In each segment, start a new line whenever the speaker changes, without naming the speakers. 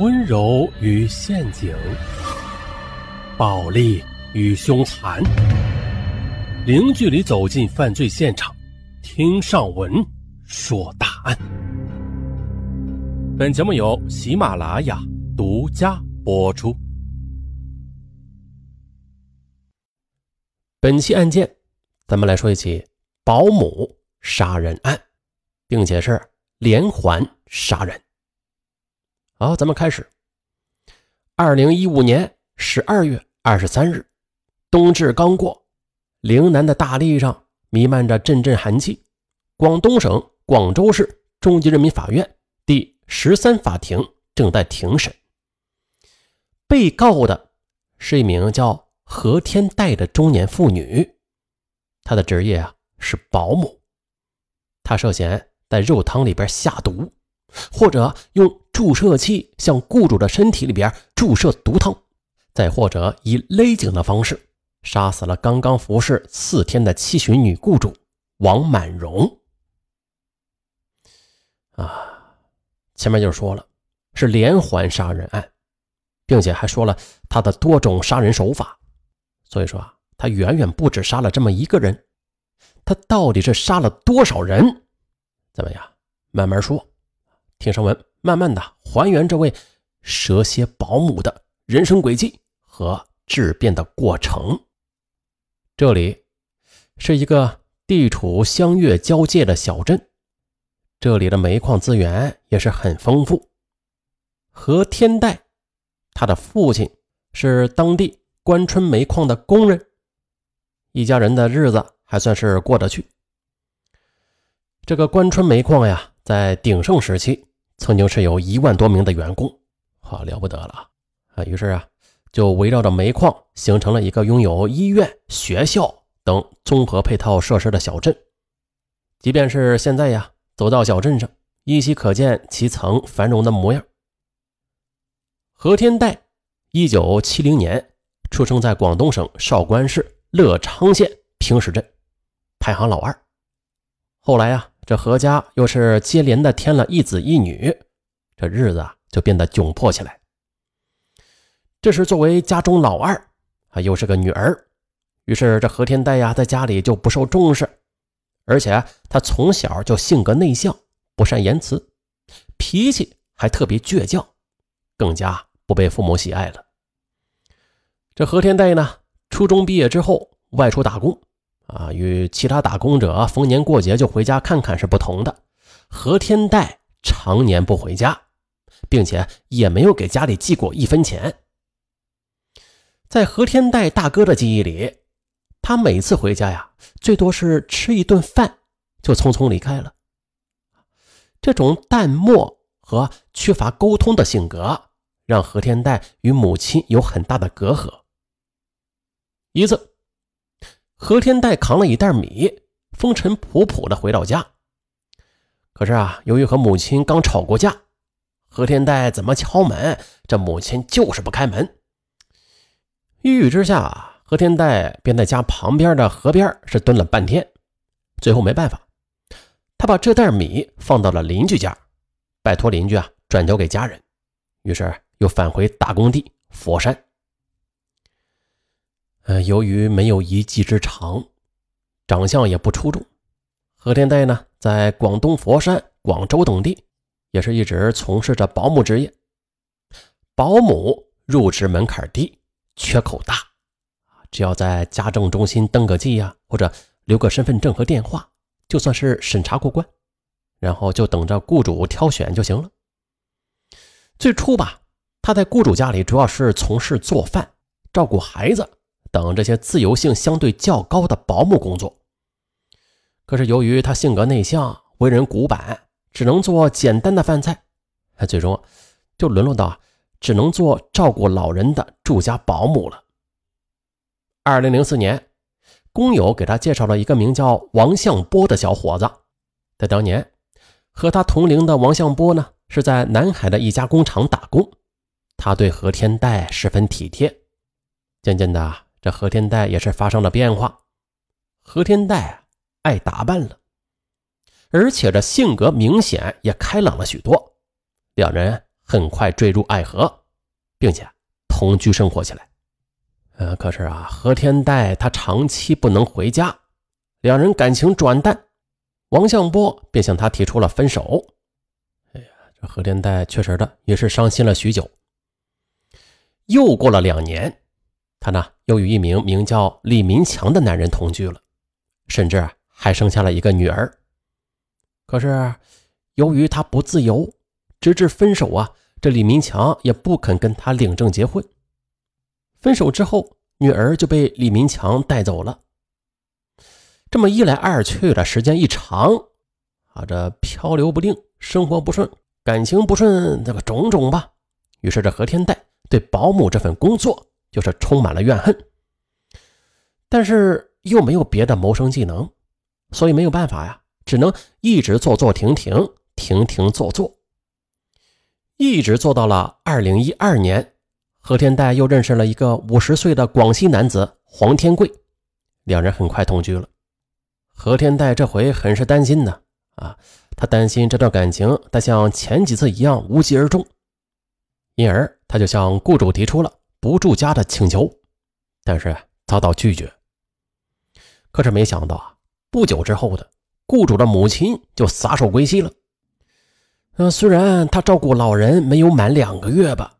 温柔与陷阱，暴力与凶残，零距离走进犯罪现场，听上文说大案。本节目由喜马拉雅独家播出。本期案件，咱们来说一起保姆杀人案，并且是连环杀人。好，咱们开始。二零一五年十二月二十三日，冬至刚过，岭南的大地上弥漫着阵阵寒气。广东省广州市中级人民法院第十三法庭正在庭审。被告的是一名叫何天代的中年妇女，她的职业啊是保姆。她涉嫌在肉汤里边下毒。或者用注射器向雇主的身体里边注射毒汤，再或者以勒颈的方式杀死了刚刚服侍四天的七旬女雇主王满荣。啊，前面就说了是连环杀人案，并且还说了他的多种杀人手法，所以说啊，他远远不止杀了这么一个人。他到底是杀了多少人？怎么样？慢慢说。听上文，慢慢的还原这位蛇蝎保姆的人生轨迹和质变的过程。这里是一个地处湘粤交界的小镇，这里的煤矿资源也是很丰富。何天代，他的父亲是当地关春煤矿的工人，一家人的日子还算是过得去。这个关春煤矿呀。在鼎盛时期，曾经是有一万多名的员工，好了不得了啊！于是啊，就围绕着煤矿形成了一个拥有医院、学校等综合配套设施的小镇。即便是现在呀，走到小镇上，依稀可见其曾繁荣的模样。何天代，一九七零年出生在广东省韶关市乐昌县平石镇，排行老二。后来呀。这何家又是接连的添了一子一女，这日子啊就变得窘迫起来。这时作为家中老二，啊又是个女儿，于是这何天代呀在家里就不受重视，而且他从小就性格内向，不善言辞，脾气还特别倔强，更加不被父母喜爱了。这何天代呢，初中毕业之后外出打工。啊，与其他打工者逢年过节就回家看看是不同的。何天代常年不回家，并且也没有给家里寄过一分钱。在何天代大哥的记忆里，他每次回家呀，最多是吃一顿饭就匆匆离开了。这种淡漠和缺乏沟通的性格，让何天代与母亲有很大的隔阂。一次。何天代扛了一袋米，风尘仆仆的回到家。可是啊，由于和母亲刚吵过架，何天代怎么敲门，这母亲就是不开门。一语之下，何天代便在家旁边的河边是蹲了半天。最后没办法，他把这袋米放到了邻居家，拜托邻居啊转交给家人。于是又返回大工地佛山。呃，由于没有一技之长，长相也不出众，何天代呢，在广东佛山、广州等地，也是一直从事着保姆职业。保姆入职门槛低，缺口大，只要在家政中心登个记呀，或者留个身份证和电话，就算是审查过关，然后就等着雇主挑选就行了。最初吧，他在雇主家里主要是从事做饭、照顾孩子。等这些自由性相对较高的保姆工作，可是由于他性格内向，为人古板，只能做简单的饭菜，最终就沦落到只能做照顾老人的住家保姆了。二零零四年，工友给他介绍了一个名叫王向波的小伙子，在当年和他同龄的王向波呢，是在南海的一家工厂打工，他对何天代十分体贴，渐渐的。这何天代也是发生了变化，何天代爱打扮了，而且这性格明显也开朗了许多，两人很快坠入爱河，并且同居生活起来。呃，可是啊，何天代他长期不能回家，两人感情转淡，王向波便向他提出了分手。哎呀，这何天代确实的也是伤心了许久。又过了两年，他呢又与一名名叫李民强的男人同居了，甚至还生下了一个女儿。可是由于他不自由，直至分手啊，这李民强也不肯跟他领证结婚。分手之后，女儿就被李民强带走了。这么一来二去的时间一长，啊，这漂流不定，生活不顺，感情不顺，这个种种吧。于是这何天代对保姆这份工作就是充满了怨恨。但是又没有别的谋生技能，所以没有办法呀，只能一直做做停停，停停做做，一直做到了二零一二年。何天代又认识了一个五十岁的广西男子黄天贵，两人很快同居了。何天代这回很是担心呢，啊，他担心这段感情再像前几次一样无疾而终，因而他就向雇主提出了不住家的请求，但是遭到拒绝。可是没想到啊，不久之后的雇主的母亲就撒手归西了。嗯，虽然他照顾老人没有满两个月吧，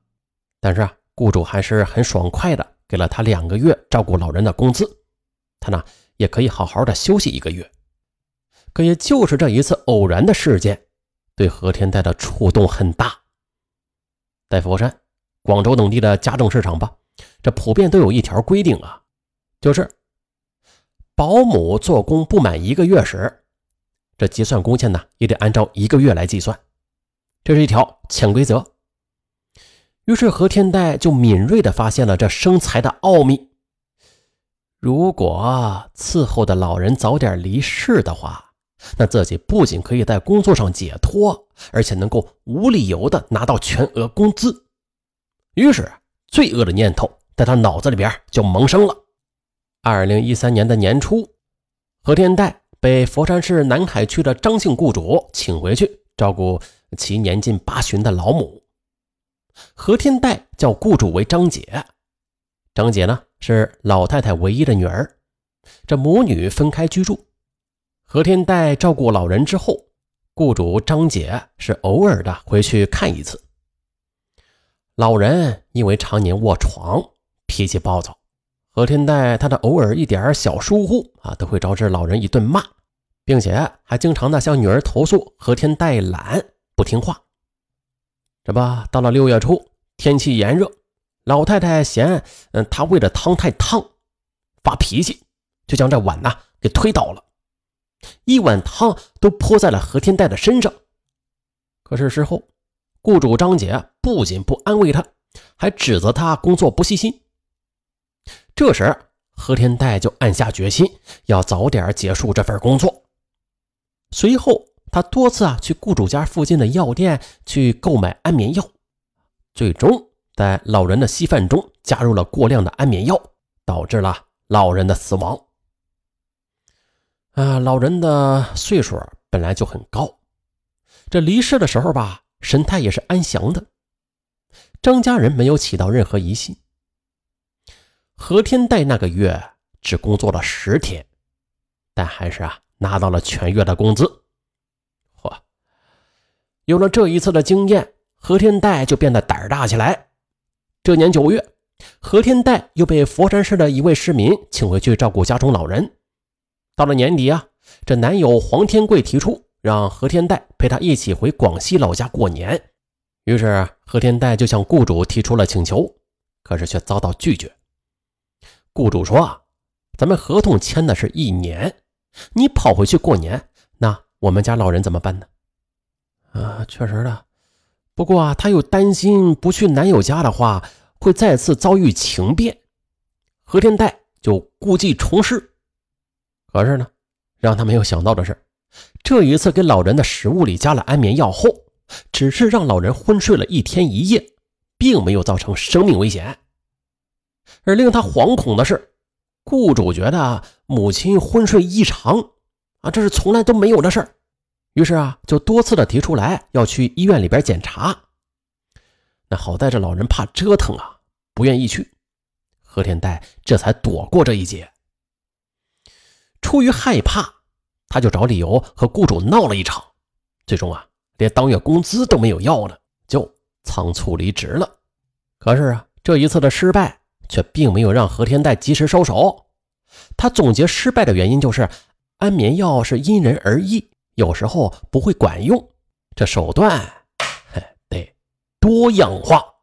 但是啊。雇主还是很爽快的给了他两个月照顾老人的工资，他呢也可以好好的休息一个月。可也就是这一次偶然的事件，对何天代的触动很大。在佛山、广州等地的家政市场吧，这普遍都有一条规定啊，就是保姆做工不满一个月时，这结算工钱呢也得按照一个月来计算，这是一条潜规则。于是何天代就敏锐地发现了这生财的奥秘。如果伺候的老人早点离世的话，那自己不仅可以在工作上解脱，而且能够无理由的拿到全额工资。于是，罪恶的念头在他脑子里边就萌生了。二零一三年的年初，何天代被佛山市南海区的张姓雇主请回去照顾其年近八旬的老母。何天代叫雇主为张姐，张姐呢是老太太唯一的女儿，这母女分开居住。何天代照顾老人之后，雇主张姐是偶尔的回去看一次。老人因为常年卧床，脾气暴躁，何天代他的偶尔一点小疏忽啊，都会招致老人一顿骂，并且还经常的向女儿投诉何天代懒不听话。这不到了六月初，天气炎热，老太太嫌嗯她喂的汤太烫，发脾气，就将这碗呐给推倒了，一碗汤都泼在了何天代的身上。可是事后，雇主张姐不仅不安慰他，还指责他工作不细心。这时，何天代就暗下决心，要早点结束这份工作。随后。他多次啊去雇主家附近的药店去购买安眠药，最终在老人的稀饭中加入了过量的安眠药，导致了老人的死亡。啊，老人的岁数本来就很高，这离世的时候吧，神态也是安详的。张家人没有起到任何疑心。何天代那个月只工作了十天，但还是啊拿到了全月的工资。嚯有了这一次的经验，何天代就变得胆儿大起来。这年九月，何天代又被佛山市的一位市民请回去照顾家中老人。到了年底啊，这男友黄天贵提出让何天代陪他一起回广西老家过年。于是何天代就向雇主提出了请求，可是却遭到拒绝。雇主说：“啊咱们合同签的是一年，你跑回去过年，那我们家老人怎么办呢？”啊，确实的，不过啊，他又担心不去男友家的话，会再次遭遇情变。何天代就故技重施，可是呢，让他没有想到的是，这一次给老人的食物里加了安眠药后，只是让老人昏睡了一天一夜，并没有造成生命危险。而令他惶恐的是，雇主觉得母亲昏睡异常，啊，这是从来都没有的事儿。于是啊，就多次的提出来要去医院里边检查，那好在这老人怕折腾啊，不愿意去。何天代这才躲过这一劫。出于害怕，他就找理由和雇主闹了一场，最终啊，连当月工资都没有要了，就仓促离职了。可是啊，这一次的失败却并没有让何天代及时收手。他总结失败的原因就是，安眠药是因人而异，有时候不会管用，这手段嘿得多样化。